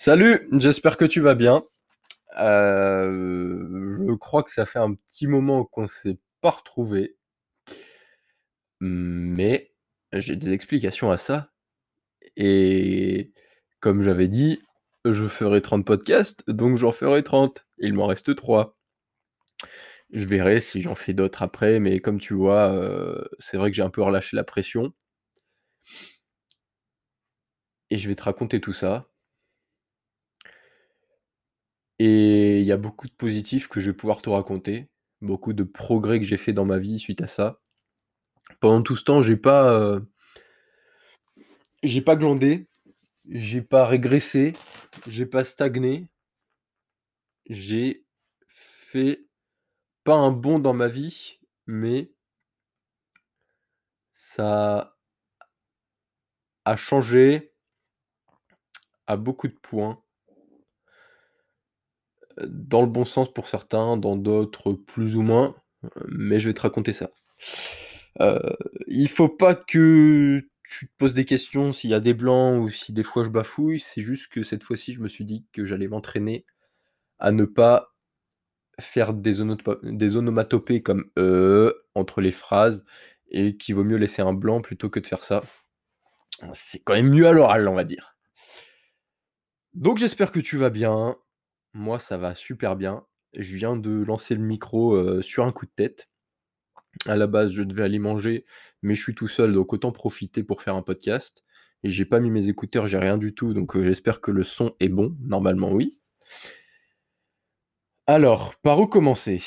Salut, j'espère que tu vas bien. Euh, je crois que ça fait un petit moment qu'on s'est pas retrouvés. Mais j'ai des explications à ça. Et comme j'avais dit, je ferai 30 podcasts, donc j'en ferai 30. Il m'en reste 3. Je verrai si j'en fais d'autres après, mais comme tu vois, euh, c'est vrai que j'ai un peu relâché la pression. Et je vais te raconter tout ça. Et il y a beaucoup de positifs que je vais pouvoir te raconter, beaucoup de progrès que j'ai fait dans ma vie suite à ça. Pendant tout ce temps, j'ai pas, euh, pas glandé, j'ai pas régressé, j'ai pas stagné. J'ai fait pas un bond dans ma vie, mais ça a changé à beaucoup de points. Dans le bon sens pour certains, dans d'autres plus ou moins, mais je vais te raconter ça. Euh, il faut pas que tu te poses des questions s'il y a des blancs ou si des fois je bafouille, c'est juste que cette fois-ci, je me suis dit que j'allais m'entraîner à ne pas faire des, onomatopées comme euh entre les phrases et qu'il vaut mieux laisser un blanc plutôt que de faire ça. C'est quand même mieux à l'oral, on va dire. Donc j'espère que tu vas bien. Moi, ça va super bien. Je viens de lancer le micro sur un coup de tête. À la base, je devais aller manger, mais je suis tout seul, donc autant profiter pour faire un podcast. Et j'ai pas mis mes écouteurs, j'ai rien du tout, donc j'espère que le son est bon. Normalement, oui. Alors, par où commencer?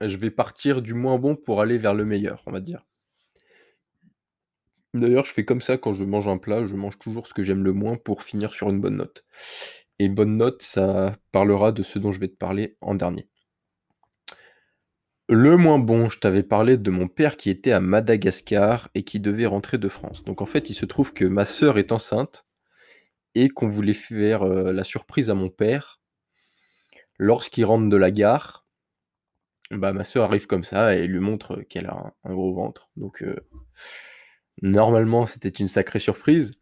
Je vais partir du moins bon pour aller vers le meilleur, on va dire. D'ailleurs, je fais comme ça quand je mange un plat, je mange toujours ce que j'aime le moins pour finir sur une bonne note. Et bonne note, ça parlera de ce dont je vais te parler en dernier. Le moins bon, je t'avais parlé de mon père qui était à Madagascar et qui devait rentrer de France. Donc en fait, il se trouve que ma sœur est enceinte et qu'on voulait faire euh, la surprise à mon père. Lorsqu'il rentre de la gare, bah, ma sœur arrive comme ça et lui montre qu'elle a un, gros ventre. Donc euh, normalement, c'était une sacrée surprise.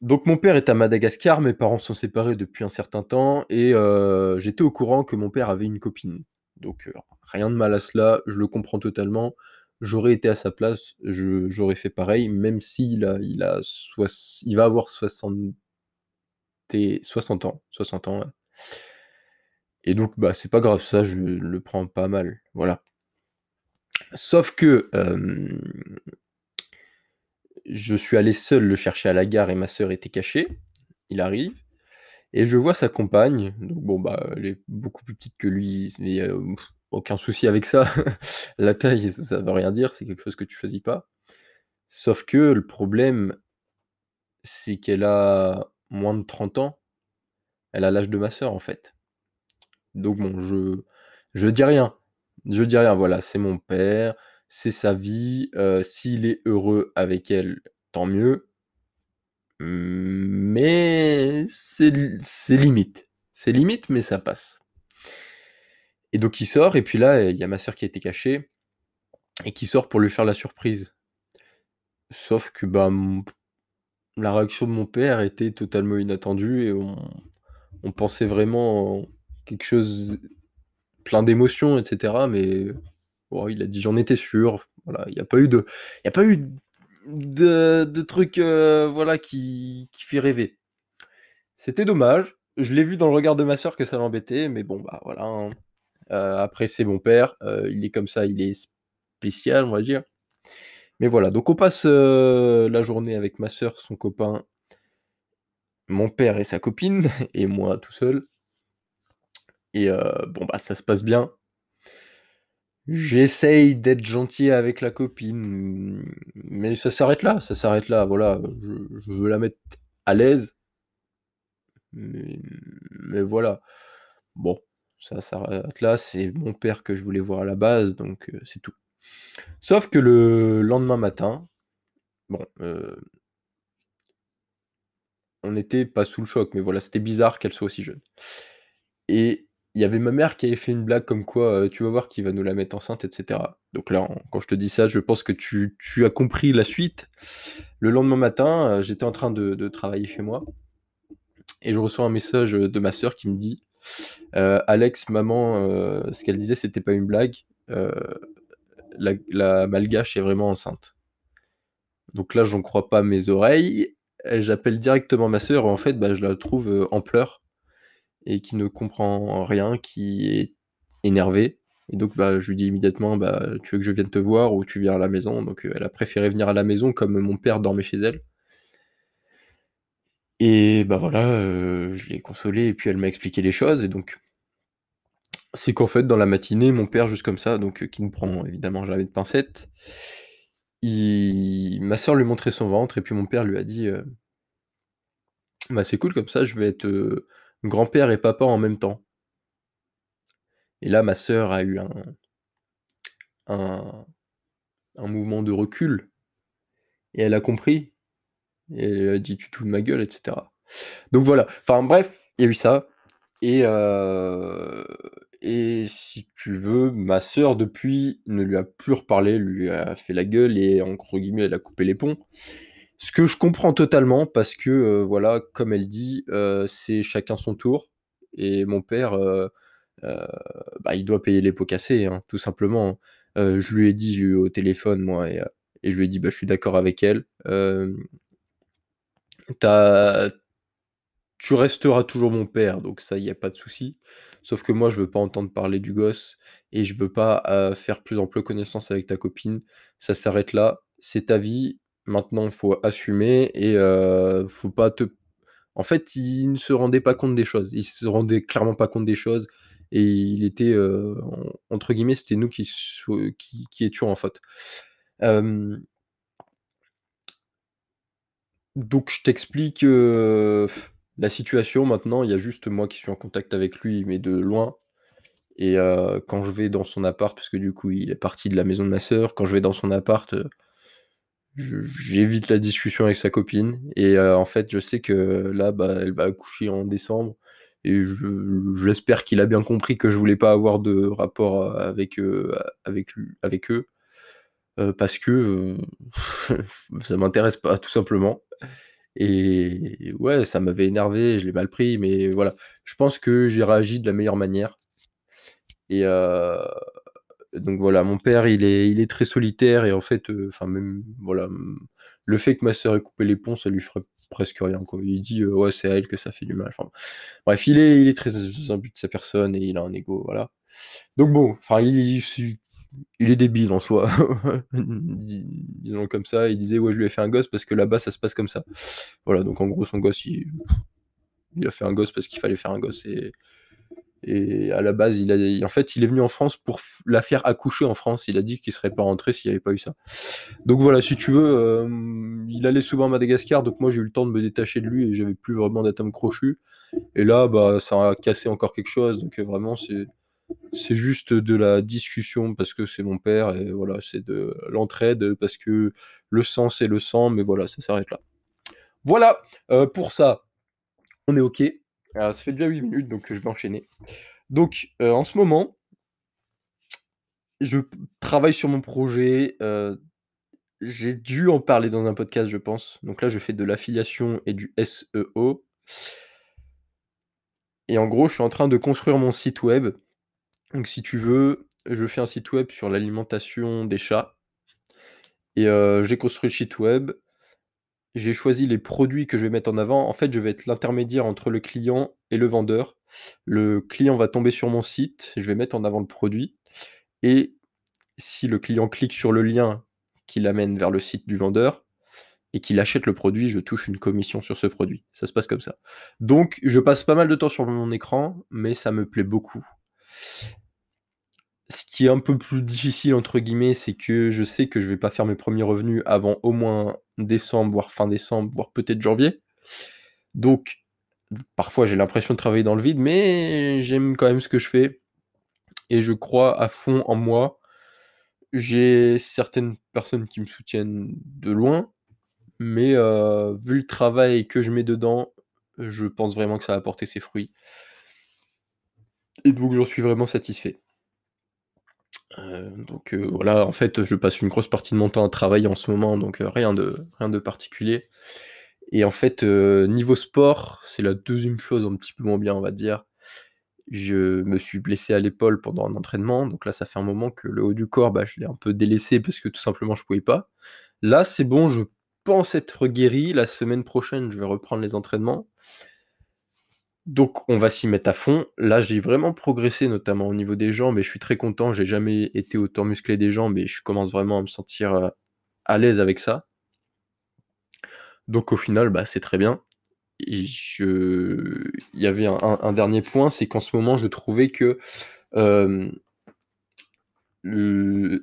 Donc mon père est à Madagascar, mes parents sont séparés depuis un certain temps et euh, j'étais au courant que mon père avait une copine. Donc Rien de mal à cela, je le comprends totalement. J'aurais été à sa place, j'aurais fait pareil, même s'il a, il a il va avoir 60, 60 ans, 60 ans. Et donc, bah, c'est pas grave, ça, je le prends pas mal, voilà. Sauf que je suis allé seul le chercher à la gare et ma sœur était cachée. Il arrive et je vois sa compagne. Donc bon, bah, elle est beaucoup plus petite que lui, mais aucun souci avec ça. La taille, ça veut rien dire, c'est quelque chose que tu choisis pas. Sauf que le problème, c'est qu'elle a moins de 30 ans. Elle a l'âge de ma sœur, en fait. Donc bon, je je dis rien. Je dis rien, voilà, c'est mon père, c'est sa vie, s'il est heureux avec elle, tant mieux. Mais c'est limite. C'est limite, mais ça passe. Et donc il sort, et puis là, il y a ma sœur qui a été cachée, et qui sort pour lui faire la surprise. Sauf que bah, la réaction de mon père était totalement inattendue, et on, pensait vraiment quelque chose plein d'émotions, etc. Mais il a dit j'en étais sûr. Il n'y a pas eu de, trucs euh, voilà qui, qui fait rêver. C'était dommage. Je l'ai vu dans le regard de ma sœur que ça l'embêtait, mais bon bah voilà. Hein. Euh, après, c'est mon père. Euh, il est comme ça, il est spécial, on va dire. Mais voilà, donc on passe la journée avec ma soeur, son copain, mon père et sa copine, et moi tout seul. Et bon, bah ça se passe bien. J'essaye d'être gentil avec la copine, mais ça s'arrête là, ça s'arrête là, voilà. Je, veux la mettre à l'aise. mais voilà. Bon, ça s'arrête là, c'est mon père que je voulais voir à la base, donc euh, c'est tout. Sauf que le lendemain matin, bon, euh, on n'était pas sous le choc, mais voilà, c'était bizarre qu'elle soit aussi jeune. Et il y avait ma mère qui avait fait une blague comme quoi, «Tu vas voir qu'il va nous la mettre enceinte» et cetera. Donc là, quand je te dis ça, je pense que tu as compris la suite. Le lendemain matin, j'étais en train de travailler chez moi et je reçois un message, de ma sœur qui me dit: «Alex, maman, ce qu'elle disait, c'était pas une blague, la malgache est vraiment enceinte». Donc là, j'en crois pas mes oreilles, j'appelle directement ma sœur et en fait, bah, je la trouve, en pleurs et qui ne comprend rien, qui est énervée et donc bah, je lui dis immédiatement: «Bah, tu veux que je vienne te voir ou tu viens à la maison?» donc elle a préféré venir à la maison comme mon père dormait chez elle. Et bah, voilà, je l'ai consolée et puis elle m'a expliqué les choses et donc c'est qu'en fait, dans la matinée, mon père, juste comme ça, donc qui ne prend évidemment jamais de pincettes, il ma sœur lui montrait son ventre et puis mon père lui a dit, «Bah, c'est cool comme ça, je vais être, grand-père et papa en même temps». Et là, ma sœur a eu un un mouvement de recul et elle a compris elle a dit: «Tu te de ma gueule» et cetera. Donc voilà, enfin bref, il y a eu ça et heu et si tu veux, ma sœur depuis ne lui a plus reparlé, lui a fait la gueule et entre guillemets, elle a coupé les ponts. Ce que je comprends totalement parce que, heu, voilà, comme elle dit, heu, c'est chacun son tour et mon père, heu, bah, il doit payer les pots cassés, hein, tout simplement. Heu, je lui ai dit, au téléphone moi et je lui ai dit: «Bah, je suis d'accord avec elle, hem» «tu as tu resteras toujours mon père, donc ça, il y a pas de souci. Sauf que moi, je veux pas entendre parler du gosse et je veux pas, faire plus ample connaissance avec ta copine. Ça s'arrête là, c'est ta vie, maintenant il faut assumer et faut pas te» en fait, il ne se rendait pas compte des choses. Il se rendait clairement pas compte des choses et il était, entre guillemets, «c'était nous qui étions en faute». Donc je t'explique, la situation maintenant, il y a juste moi qui suis en contact avec lui, mais de loin et quand je vais dans son appart, parce que du coup, il est parti de la maison de ma sœur, quand je vais dans son appart, j'évite la discussion avec sa copine et heu, en fait, je sais que là, bah, elle va accoucher en décembre et je j'espère qu'il a bien compris que je voulais pas avoir de rapport avec, heu, avec lu avec eux, parce que, ça m'intéresse pas, tout simplement et ouais, ça m'avait énervé, je l'ai mal pris, mais voilà. Je pense que j'ai réagi de la meilleure manière et donc voilà, mon père, il est il est très solitaire et en fait, heu, enfin même voilà, le fait que ma sœur ait coupé les ponts, ça lui ferait presque rien, quoi. Il dit: «Ouais, c'est à elle que ça fait du mal», bref, il est il est très imbu de sa personne et il a un ego, voilà. Donc bon, enfin il il est débile en soi, dis disons comme ça. Il disait: «Ouais, je lui ai fait un gosse parce que là-bas, ça se passe comme ça». Voilà, donc en gros, son gosse, il il a fait un gosse parce qu'il fallait faire un gosse et et à la base, il en fait, il est venu en France pour la faire accoucher en France. Il a dit qu'il serait pas rentré s'il y avait pas eu ça. Donc voilà, si tu veux, hem, il allait souvent à Madagascar, donc moi, j'ai eu le temps de me détacher de lui et j'avais plus vraiment d'atomes crochus et là, bah, ça a cassé encore quelque chose, donc vraiment, c'est c'est juste de la discussion parce que c'est mon père et voilà, c'est de l'entraide parce que le sang, c'est le sang, mais voilà, ça s'arrête là. Voilà, heu, pour ça, on est OK. Alors ça fait déjà 8 minutes, donc je vais enchaîner. Donc heu, en ce moment je travaille sur mon projet, heu, j'ai dû en parler dans un podcast, je pense. Donc là, je fais de l'affiliation et du SEO et en gros, je suis en train de construire mon site web. Donc si tu veux, je fais un site web sur l'alimentation des chats et j'ai construit le site web. J'ai choisi les produits que je vais mettre en avant. En fait, je vais être l'intermédiaire entre le client et le vendeur. Le client va tomber sur mon site, je vais mettre en avant le produit et si le client clique sur le lien qui l'amène vers le site du vendeur et qu'il achète le produit, je touche une commission sur ce produit. Ça se passe comme ça. Donc je passe pas mal de temps sur mon écran, mais ça me plaît beaucoup. Ce qui est un peu plus «difficile» entre guillemets, c'est que je sais que je vais pas faire mes premiers revenus avant au moins décembre, voire fin décembre, voire peut-être janvier. Donc parfois j'ai l'impression de travailler dans le vide, mais j'aime quand même ce que je fais et je crois à fond en moi. J'ai certaines personnes qui me soutiennent de loin, mais heu, vu le travail que je mets dedans, je pense vraiment que ça va porter ses fruits. Et donc j'en suis vraiment satisfait. Heu, donc heu, voilà, en fait, je passe une grosse partie de mon temps à travailler en ce moment, donc heu, rien de rien de particulier et en fait, niveau sport, c'est la 2e chose un petit peu moins bien, on va dire. Je me suis blessé à l'épaule pendant un entraînement, donc là, ça fait un moment que le haut du corps, bah, je l'ai un peu délaissé parce que tout simplement je pouvais pas. Là, c'est bon, je pense être guéri. La semaine prochaine, je vais reprendre les entraînements. Donc on va s'y mettre à fond. Là, j'ai vraiment progressé, notamment au niveau des jambes et je suis très content. J'ai jamais été autant musclé des jambes et je commence vraiment à me sentir, heu, à l'aise avec ça. Donc au final, bah, c'est très bien et je il y avait un dernier point, c'est qu'en ce moment, je trouvais que,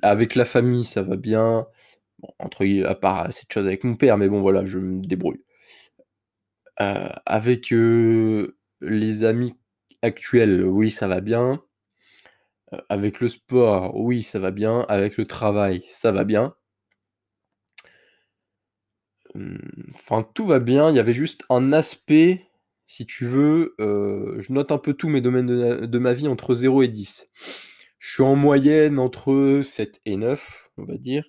avec la famille, ça va bien, bon, entre à part cette chose avec mon père, mais bon, voilà, je me débrouille. Heu, avec, heu, les amis actuels, oui, ça va bien. Heu, avec le sport, oui, ça va bien. Avec le travail, ça va bien. Mmh, enfin, tout va bien. Il y avait juste un aspect, si tu veux, heu, je note un peu tous mes domaines de ma vie entre 0 et 10. Je suis en moyenne entre 7 et 9, on va dire.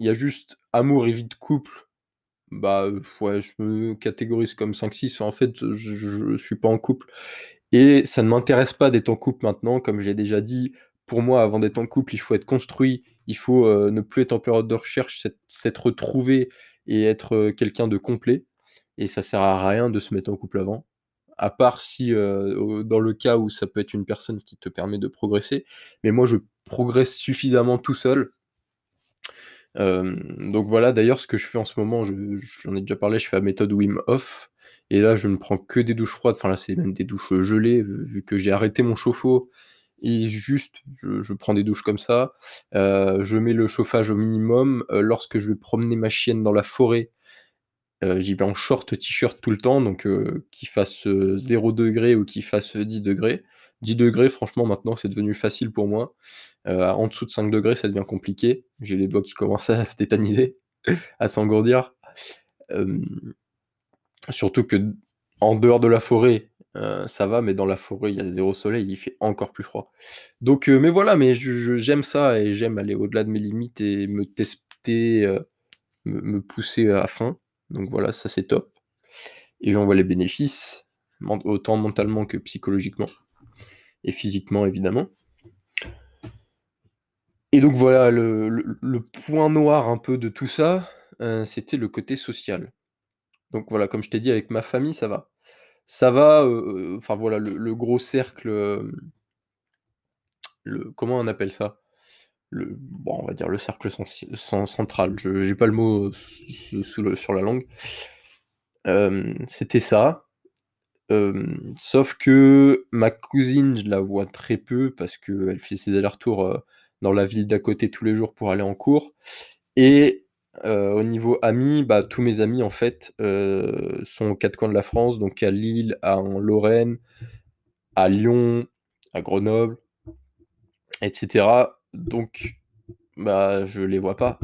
Il y a juste amour et vie de couple, bah, ouais, je me catégorise comme 5-6. En fait, je je suis pas en couple et ça ne m'intéresse pas d'être en couple maintenant. Comme j'ai déjà dit, pour moi, avant d'être en couple, il faut être construit, il faut, ne plus être en période de recherche, s'être s'être trouvé et être, quelqu'un de complet et ça sert à rien de se mettre en couple avant. À part si, dans le cas où ça peut être une personne qui te permet de progresser, mais moi, je progresse suffisamment tout seul. Hem, donc voilà, d'ailleurs, ce que je fais en ce moment, je j'en ai déjà parlé, je fais la méthode Wim Hof et là, je ne prends que des douches froides. Enfin, là, c'est même des douches, gelées, vu que j'ai arrêté mon chauffe-eau et juste, je prends des douches comme ça. Heu, je mets le chauffage au minimum. Heu, lorsque je vais promener ma chienne dans la forêt, j'y vais en short, t-shirt tout le temps, donc qu'il fasse, heu, 0° ou qu'il fasse, heu, 10°. 10°, franchement, maintenant, c'est devenu facile pour moi. Heu, en dessous de 5°, ça devient compliqué. J'ai les doigts qui commencent à se tétaniser, à s'engourdir. Surtout qu'en dehors de la forêt, heu, ça va, mais dans la forêt, il y a 0 soleil, il fait encore plus froid. Donc heu, mais voilà, mais j'aime ça et j'aime aller au-delà de mes limites et me tester, me me pousser à fond. Donc voilà, ça, c'est top et j'en vois les bénéfices, autant mentalement que psychologiquement et physiquement, évidemment. Et donc voilà, le point noir un peu de tout ça, heu, c'était le côté social. Donc voilà, comme je t'ai dit, avec ma famille, ça va. Ça va, heu heu, enfin voilà, le gros cercle, le comment on appelle ça? Le bon, on va dire le cercle central. Je j'ai pas le mot sous sur la langue. C'était ça. Sauf que ma cousine, je la vois très peu parce qu'elle fait ses allers-retours, dans la ville d'à côté tous les jours pour aller en cours et au niveau amis, bah, tous mes amis, en fait, sont aux 4 coins de la France, donc à Lille, à en Lorraine, à Lyon, à Grenoble et cetera. Donc bah, je les vois pas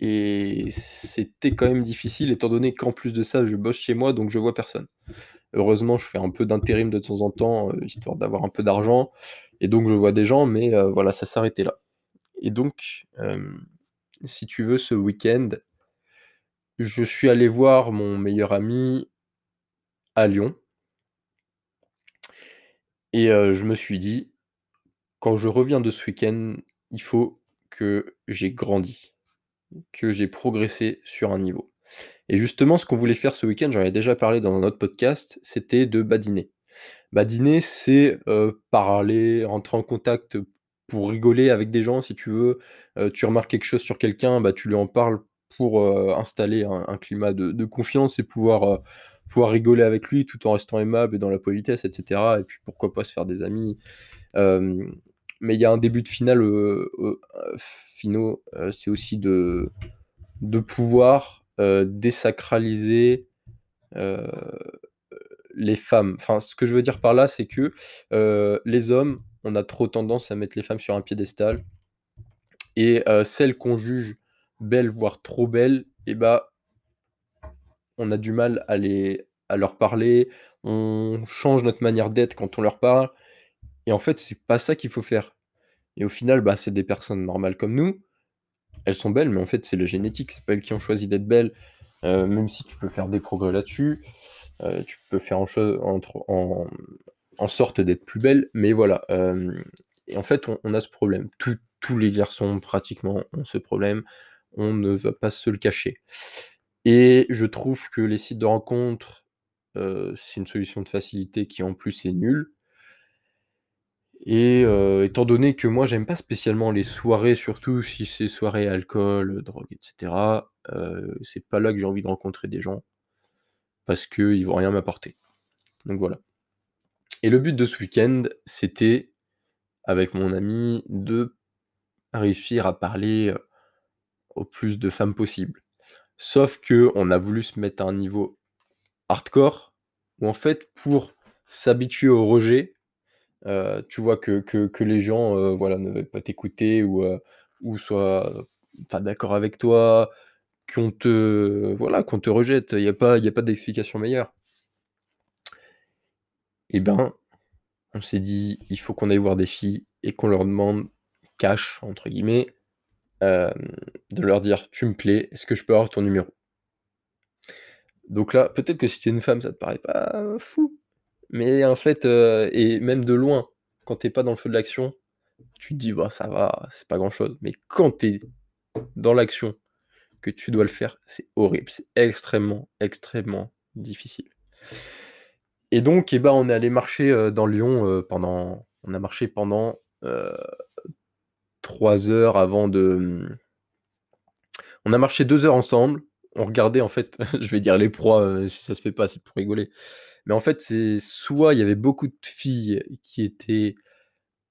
et c'était quand même difficile étant donné qu'en plus de ça, je bosse chez moi, donc je vois personne. Heureusement, je fais un peu d'intérim de temps en temps, heu, histoire d'avoir un peu d'argent. Et donc je vois des gens, mais heu, voilà, ça s'arrêtait là. Et donc hem, si tu veux, ce week-end je suis allé voir mon meilleur ami à Lyon. Et je me suis dit: «Quand je reviens de ce week-end, il faut que j'ai grandi, que j'ai progressé sur un niveau» et justement, ce qu'on voulait faire ce week-end, j'en avais déjà parlé dans un autre podcast, c'était de badiner. Badiner, c'est, heu, parler, rentrer en contact pour rigoler avec des gens, si tu veux. Heu, tu remarques quelque chose sur quelqu'un, bah, tu lui en parles pour, heu, installer un climat de confiance et pouvoir, pouvoir rigoler avec lui tout en restant aimable et dans la politesse et cetera et puis pourquoi pas se faire des amis. Mais il y a un début de finale, heu, c'est aussi de de pouvoir, heu, désacraliser, heu, les femmes. Enfin, ce que je veux dire par là, c'est que, heu, les hommes, on a trop tendance à mettre les femmes sur un piédestal et celles qu'on juge belles, voire trop belles et bah on a du mal à les à leur parler, on change notre manière d'être quand on leur parle et en fait, c'est pas ça qu'il faut faire et au final, bah, c'est des personnes normales comme nous. Elles sont belles, mais en fait, c'est le génétique, c'est pas elles qui ont choisi d'être belles, heu, même si tu peux faire des progrès là-dessus, heu, tu peux faire en sorte d'être plus belle, mais voilà, et en fait, on a ce problème. tous les garçons pratiquement ont ce problème, on ne va pas se le cacher. Et je trouve que les sites de rencontres, euh, c'est une solution de facilité qui en plus est nulle et euh, étant donné que moi j'aime pas spécialement les soirées, surtout si c'est soirée alcool, drogue et cetera, euh, c'est pas là que j'ai envie de rencontrer des gens parce qu'ils vont rien m'apporter. Donc voilà et le but de ce week-end, c'était, avec mon ami, de réussir à parler, au plus de femmes possible. Sauf qu'on a voulu se mettre à un niveau hardcore, où en fait, pour s'habituer au rejet, euh, tu vois que que les gens, euh, voilà, ne veulent pas t'écouter ou, euh, ou soient pas d'accord avec toi, qu'on te voilà, qu'on te rejette. Il y a pas y a pas d'explication meilleure. Et ben, on s'est dit: «Il faut qu'on aille voir des filles et qu'on leur demande "cash" entre guillemets, de leur dire: «Tu me plais, est-ce que je peux avoir ton numéro?» Donc là, peut-être que si tu es une femme, ça te paraît pas fou, mais en fait, et même de loin, quand t'es pas dans le feu de l'action, tu te dis: «Bah, ça va, c'est pas grand-chose», mais quand tu es dans l'action, que tu dois le faire, c'est horrible, c'est extrêmement, extrêmement difficile. Et donc, eh ben, on est allé marcher, dans Lyon, pendant on a marché pendant, 3 heures avant de, on a marché 2 heures ensemble. On regardait en fait, je vais dire les proies, euh, si ça se fait pas, c'est pour rigoler. Mais en fait, c'est soit il y avait beaucoup de filles qui étaient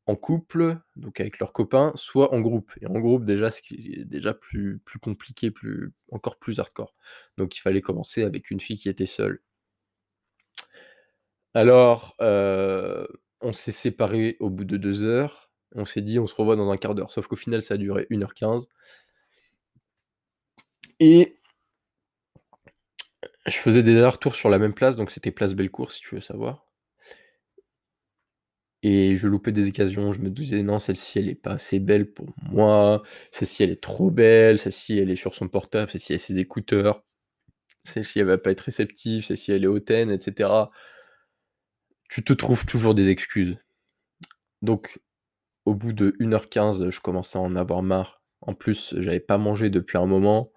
en couple, donc avec leurs copains, soit en groupe. Et en groupe, déjà, ce qui est déjà plus, plus compliqué, plus, encore plus hardcore. Donc il fallait commencer avec une fille qui était seule. Alors, euh, on s'est séparés au bout de deux heures. On s'est dit: «On se revoit dans un quart d'heure», sauf qu'au final, ça a duré 1 heure 15 et je faisais des allers-retours sur la même place, donc c'était place Bellecour, si tu veux savoir et je loupais des occasions. Je me disais: «Non, celle-ci, elle est pas assez belle pour moi. Celle-ci, elle est trop belle. Celle-ci, elle est sur son portable. Celle-ci, elle a ses écouteurs. Celle-ci, elle va pas être réceptive. Celle-ci, elle est hautaine» et cetera. Tu te trouves toujours des excuses. Donc au bout de 1 heure 15, je commençais à en avoir marre. En plus, j'avais pas mangé depuis un moment.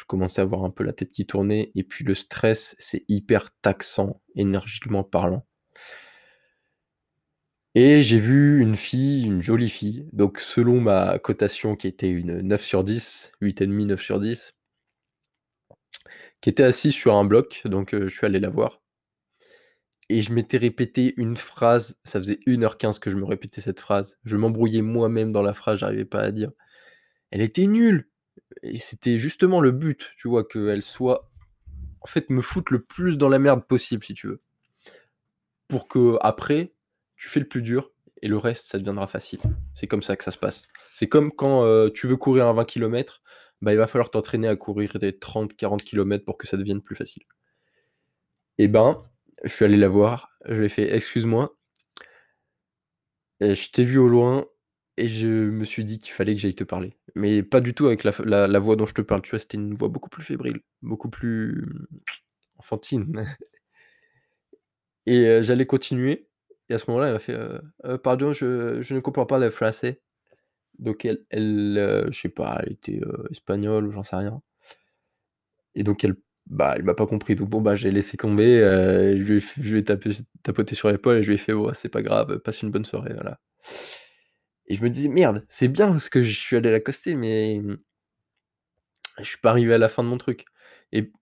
Je commençais à avoir un peu la tête qui tournait et puis le stress, c'est hyper taxant, énergiquement parlant. Et j'ai vu une fille, une jolie fille, donc selon ma cotation qui était une 9 sur 10, 8,5, 9 sur 10, qui était assise sur un bloc, donc je suis allé la voir et je m'étais répété une phrase, ça faisait 1h15 que je me répétais cette phrase. Je m'embrouillais moi-même dans la phrase, j'arrivais pas à dire. Elle était nulle et c'était justement le but, tu vois? Qu'elle soit en fait, me foutre le plus dans la merde possible, si tu veux. Pour que après, tu fais le plus dur et le reste, ça deviendra facile. C'est comme ça que ça se passe. C'est comme quand, euh, tu veux courir un 20 km, bah, il va falloir t'entraîner à courir des 30-40 km pour que ça devienne plus facile. Et ben je suis allé la voir, je lui ai fait: «Excuse-moi» je t'ai vu au loin et je me suis dit qu'il fallait que j'aille te parler. Mais pas du tout avec la voix dont je te parle, tu vois? C'était une voix beaucoup plus fébrile, beaucoup plus enfantine et j'allais continuer et à ce moment-là, elle m'a fait: «Heu pardon, je ne comprends pas le français». Donc elle elle, je sais pas, elle était, espagnole ou j'en sais rien et donc elle bah, il m'a pas compris, donc bon, bah, j'ai laissé tomber, euh, je lui ai je lui ai tapoté sur l'épaule et je lui ai fait: «Oh, c'est pas grave, passe une bonne soirée», voilà. Et je me disais: «Merde, c'est bien parce que je suis allé l'accoster, mais mmh, je suis pas arrivé à la fin de mon truc» et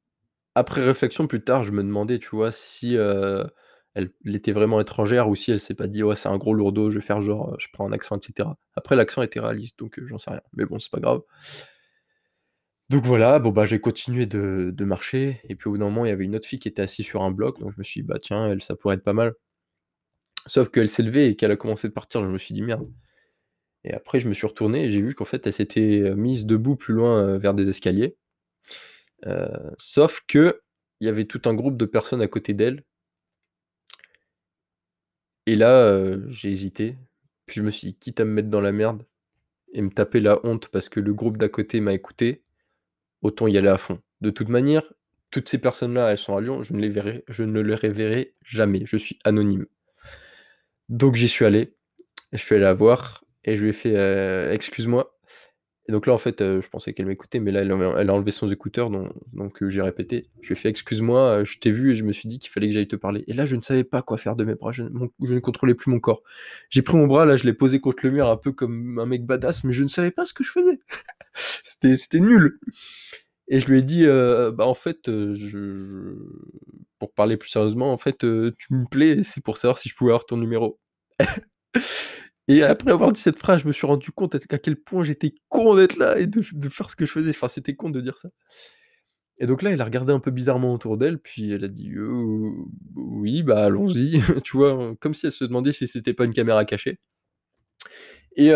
après réflexion, plus tard, je me demandais, tu vois, si, elle était vraiment étrangère ou si elle s'est pas dit: «Ouais, c'est un gros lourdeau, je vais faire genre, je prends un accent» et cetera. Après l'accent était réaliste, donc j'en sais rien, mais bon, c'est pas grave. Donc voilà, bon, bah, j'ai continué de de marcher et puis au bout d'un moment, il y avait une autre fille qui était assise sur un bloc, donc je me suis dit: «Bah, tiens, elle, ça pourrait être pas mal». Sauf qu'elle s'est levée et qu'elle a commencé de partir, je me suis dit: «Merde» et après je me suis retourné et j'ai vu qu'en fait, elle s'était, mise debout plus loin, vers des escaliers. sauf que il y avait tout un groupe de personnes à côté d'elle. Et là, heu, j'ai hésité, puis je me suis dit: «Quitte à me mettre dans la merde et me taper la honte parce que le groupe d'à côté m'a écouté, autant y aller à fond». De toute manière, toutes ces personnes-là, elles sont à Lyon, je ne les verrai je ne les reverrai jamais, je suis anonyme. Donc j'y suis allé, je suis allé la voir et je lui ai fait: «Heu, excuse-moi». Et donc là, en fait, je pensais qu'elle m'écoutait, mais là, elle a enlevé son écouteur, donc donc j'ai répété. Je lui ai fait: «Excuse-moi, je t'ai vu et je me suis dit qu'il fallait que j'aille te parler». Et là, je ne savais pas quoi faire de mes bras, je ne contrôlais plus mon corps. J'ai pris mon bras, là, je l'ai posé contre le mur un peu comme un mec badass, mais je ne savais pas ce que je faisais. C'était nul. Et je lui ai dit, «Bah, en fait, pour parler plus sérieusement, en fait, tu me plais c'est pour savoir si je pouvais avoir ton numéro». Et après avoir dit cette phrase, je me suis rendu compte à quel point j'étais con d'être là et de faire ce que je faisais. Enfin, c'était con de dire ça. Et donc là, elle a regardé un peu bizarrement autour d'elle, puis elle a dit: «Heu, oui, bah, allons-y», tu vois? Comme si elle se demandait si c'était pas une caméra cachée. Et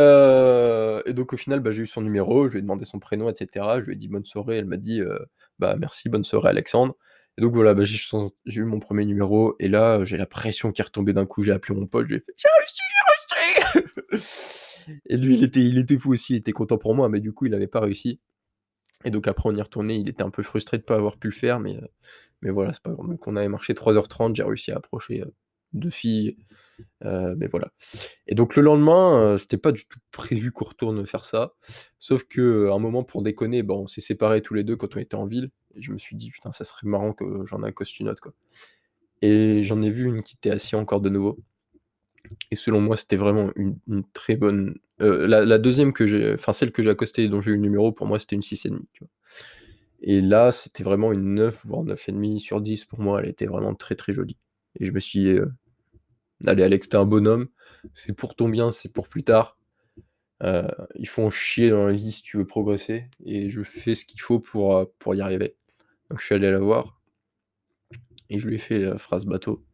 et donc au final, bah, j'ai eu son numéro, je lui ai demandé son prénom et cetera. Je lui ai dit: «Bonne soirée», elle m'a dit, heu: «Bah, merci, bonne soirée Alexandre». Et donc voilà, bah, j'ai eu mon 1er numéro et là, j'ai la pression qui est retombée d'un coup, j'ai appelé mon pote, je lui ai fait: «J'ai réussi, j'ai réussi!» Et lui, il était fou aussi, il était content pour moi, mais du coup, il avait pas réussi. Et donc après, on y retourné, il était un peu frustré de pas avoir pu le faire, mais mais voilà, c'est pas grave. Donc on avait marché 3:30, j'ai réussi à approcher, heu, 2 filles, heu, mais voilà. Et donc le lendemain, heu, c'était pas du tout prévu qu'on retourne faire ça, sauf qu'à un moment, pour déconner, bah, on s'est séparés tous les 2 quand on était en ville et je me suis dit: «Putain, ça serait marrant que j'en accoste une autre, quoi». Et j'en ai vu une qui était assis encore de nouveau. Et selon moi, c'était vraiment une très bonne heu, la 2e que j'ai enfin celle que j'ai accostée et dont j'ai eu le numéro, pour moi, c'était une 6,5, tu vois? Et là, c'était vraiment une 9, voire 9,5 sur 10 pour moi, elle était vraiment très, très jolie. Et je me suis dit, heu: «Allez Alex, tu es un bonhomme, c'est pour ton bien, c'est pour plus tard. Heu, ils font chier dans la vie si tu veux progresser et je fais ce qu'il faut pour, heu, pour y arriver». Donc je suis allé la voir et je lui ai fait la phrase bateau: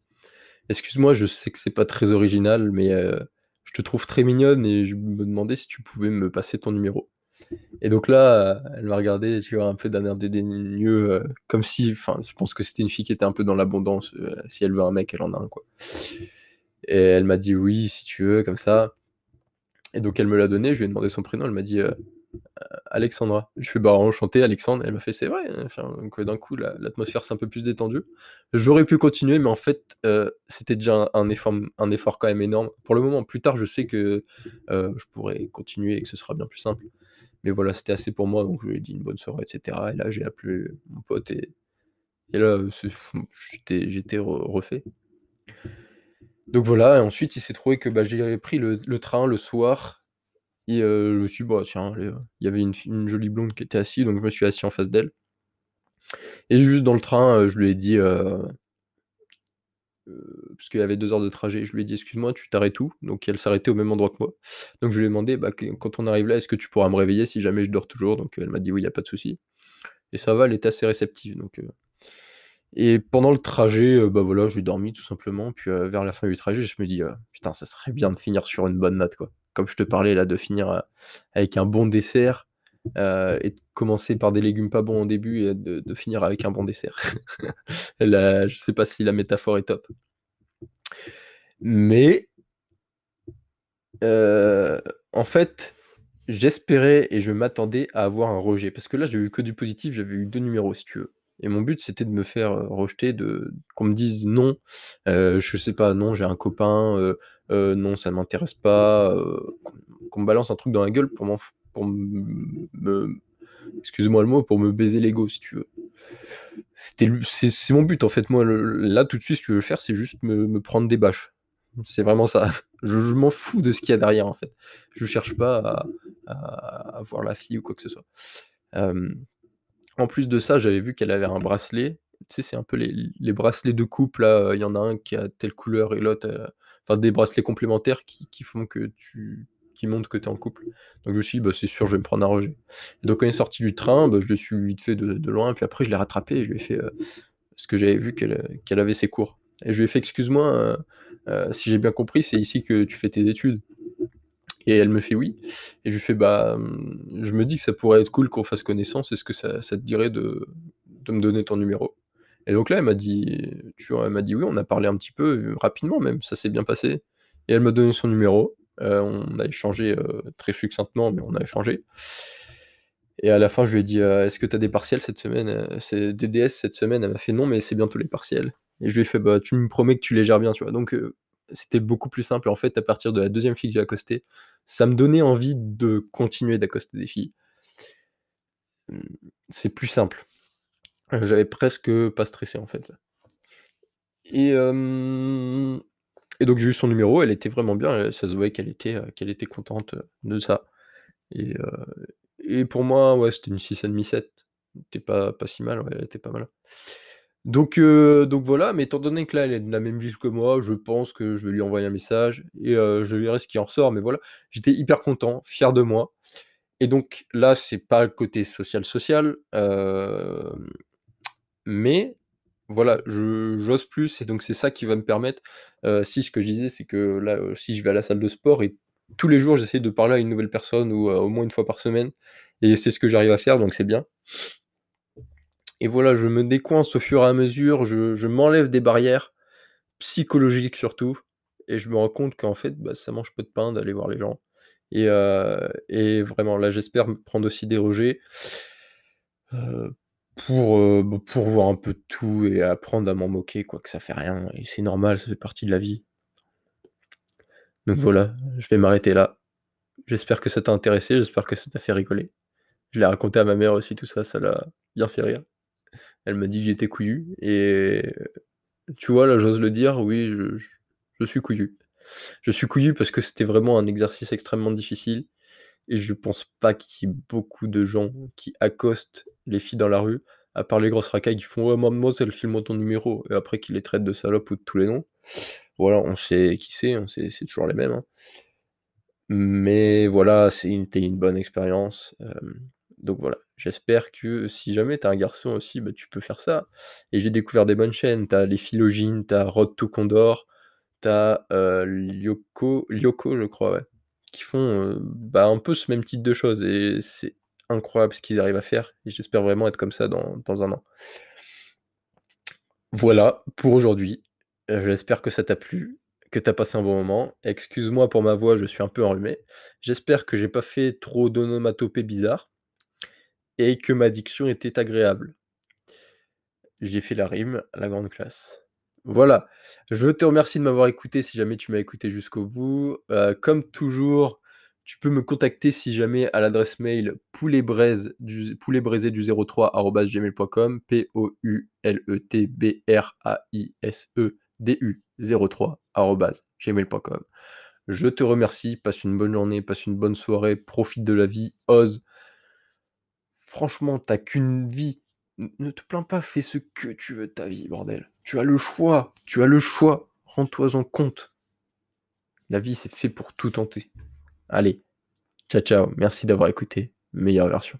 «Excuse-moi, je sais que c'est pas très original, mais heu, je te trouve très mignonne et je me demandais si tu pouvais me passer ton numéro». Et donc là, elle m'a regardé, tu vois, un peu d'un air dédaigneux, heu, comme si enfin, je pense que c'était une fille qui était un peu dans l'abondance, si elle veut un mec, elle en a un, quoi. Et elle m'a dit: «Oui, si tu veux», comme ça. Et donc elle me l'a donné, je lui ai demandé son prénom, elle m'a dit, heu: «Heu, Alexandra». Je fais: «Bah, enchanté Alexandre». Elle m'a fait: «C'est vrai?» enfin, donc d'un coup, la l'atmosphère s'est un peu plus détendue. J'aurais pu continuer, mais en fait, heu, c'était déjà un effort un effort quand même énorme. Pour le moment, plus tard, je sais que, heu, je pourrais continuer et que ce sera bien plus simple. Mais voilà, c'était assez pour moi, donc je lui ai dit une bonne soirée et cetera. Et là, j'ai appelé mon pote et là, j'étais j'étais re refait. Donc voilà et ensuite, il s'est trouvé que, bah, j'avais pris le train le soir et je me suis dit: «Bah, tiens, allez, heu», il y avait une jolie blonde qui était assise, donc je me suis assis en face d'elle. Et juste dans le train, je lui ai dit, parce qu'il y avait 2 heures de trajet, je lui ai dit: «Excuse-moi, tu t'arrêtes où?» donc elle s'arrêtait au même endroit que moi. Donc je lui ai demandé: «Bah, quand on arrive là, est-ce que tu pourras me réveiller si jamais je dors toujours?» donc elle m'a dit: «Oui, il y a pas de souci». Et ça va, elle était assez réceptive, donc et pendant le trajet, bah, voilà, j'ai dormi tout simplement, puis, vers la fin du trajet, je me dis: «Heu, putain, ça serait bien de finir sur une bonne note, quoi». Comme je te parlais là, de finir, heu, avec un bon dessert, heu et de commencer par des légumes pas bons au début et de finir avec un bon dessert. La je sais pas si la métaphore est top. Mais heu, en fait, j'espérais et je m'attendais à avoir un rejet, parce que là, j'ai eu que du positif, j'avais eu 2 numéros, si tu veux. Et mon but, c'était de me faire, rejeter, de qu'on me dise: «Non», heu, je sais pas: «Non, j'ai un copain», heu, «Non, ça m'intéresse pas», heu, qu'on me balance un truc dans la gueule pour pour me excuse-moi le mot, pour me baiser l'ego, si tu veux. C'est mon but, en fait, moi, là, tout de suite, ce que je veux faire, c'est juste me prendre des bâches. C'est vraiment ça. Je m'en fous de ce qu'il y a derrière, en fait. Je cherche pas à à voir la fille ou quoi que ce soit. Hem, en plus de ça, j'avais vu qu'elle avait un bracelet. Tu sais, c'est un peu les les bracelets de couple là, il y en a un qui a telle couleur et l'autre, des bracelets complémentaires qui font que tu qui montrent que tu es en couple. Donc je me suis dit: «Bah, c'est sûr, je vais me prendre un rejet». Donc on est sortis du train, bah, je l'ai suivi vite fait de loin, puis après je l'ai rattrapée et je lui ai fait, heu parce que j'avais vu qu'elle, qu'elle avait ses cours. Et je lui ai fait: «Excuse-moi, heu heu, si j'ai bien compris, c'est ici que tu fais tes études?» et elle me fait: «Oui» et je lui fais: «Bah, mmh, je me dis que ça pourrait être cool qu'on fasse connaissance, est-ce que ça ça te dirait de de me donner ton numéro?» Et donc là, elle m'a dit, tu vois, elle m'a dit oui, on a parlé un petit peu, rapidement même, ça s'est bien passé. Et elle m'a donné son numéro. on a échangé très succinctement, mais on a échangé. Et à la fin, je lui ai dit Est-ce que tu as des partiels cette semaine? C'est DDS cette semaine Elle m'a fait Non, mais c'est bientôt les partiels. Et je lui ai fait Bah, tu me promets que tu les gères bien, tu vois. Donc, c'était beaucoup plus simple. En fait, à partir de la deuxième fille que j'ai accostée, ça me donnait envie de continuer d'accoster des filles. Mmh, c'est plus simple. J'avais presque pas stressé, en fait. Et, et donc, j'ai eu son numéro. Elle était vraiment bien. Ça se voyait qu'elle était, qu'elle était contente de ça. Et, et pour moi, ouais, c'était une 6,5-7. C'était pas, pas si mal, ouais, elle était pas mal. Donc, donc voilà, mais étant donné que là, elle est de la même ville que moi, je pense que je vais lui envoyer un message et je verrai ce qui en ressort. Mais voilà, j'étais hyper content, fier de moi. Et donc là, c'est pas le côté social social, mais voilà, je j'ose plus et donc c'est ça qui va me permettre, si ce que je disais, c'est que là, si je vais à la salle de sport et tous les jours, j'essaie de parler à une nouvelle personne ou au moins une fois par semaine et c'est ce que j'arrive à faire, donc c'est bien. Et voilà, je me décoince au fur et à mesure, je m'enlève des barrières, psychologiques surtout et je me rends compte qu'en fait, bah, ça mange peu de pain d'aller voir les gens et et vraiment là, j'espère prendre aussi des rejets, pour, bah, pour voir un peu de tout et apprendre à m'en moquer quoi, que ça fait rien et c'est normal, ça fait partie de la vie. Donc voilà, je vais m'arrêter là. J'espère que ça t'a intéressé, j'espère que ça t'a fait rigoler. Je l'ai raconté à ma mère aussi tout ça, ça l'a bien fait rire. Elle m'a dit que j'étais couillu et tu vois, là, j'ose le dire, oui, je je suis couillu. Je suis couillu parce que c'était vraiment un exercice extrêmement difficile et je pense pas qu'il y ait beaucoup de gens qui accostent les filles dans la rue, à part les grosses racailles qui font: «Ouais, mademoiselle, file-moi ton numéro» et après qui les traitent de salopes ou de tous les noms. Voilà, on sait qui c'est, on sait c'est toujours les mêmes, hein. Mais voilà, c'est une bonne expérience, donc voilà. J'espère que si jamais tu un garçon aussi, bah, tu peux faire ça et j'ai découvert des bonnes chaînes. Tu as les Philogines, tu as Road to Condor, tu as, Lyoko Lyoko, je crois, ouais, qui font, bah, un peu ce même type de choses et c'est incroyable ce qu'ils arrivent à faire et j'espère vraiment être comme ça dans dans 1 an. Voilà pour aujourd'hui. j'espère que ça t'a plu, que tu as passé un bon moment. Excuse-moi pour ma voix, je suis un peu enrhumé. J'espère que j'ai pas fait trop d'onomatopées bizarres et que ma diction était agréable. J'ai fait la rime, la grande classe. Voilà, je te remercie de m'avoir écouté si jamais tu m'as écouté jusqu'au bout. comme toujours, tu peux me contacter si jamais à l'adresse mail pouletbraise du pouletbraisé du 03 gmail.com p o u l e t b r a i s e d u 03 gmail.com. Je te remercie, passe une bonne journée, passe une bonne soirée, profite de la vie, ose. Franchement, t'as qu'une vie. Ne te plains pas, fais ce que tu veux de ta vie, bordel. Tu as le choix, tu as le choix. Rends-toi en compte. La vie, c'est fait pour tout tenter. Allez, ciao ciao, merci d'avoir écouté. Meilleure version.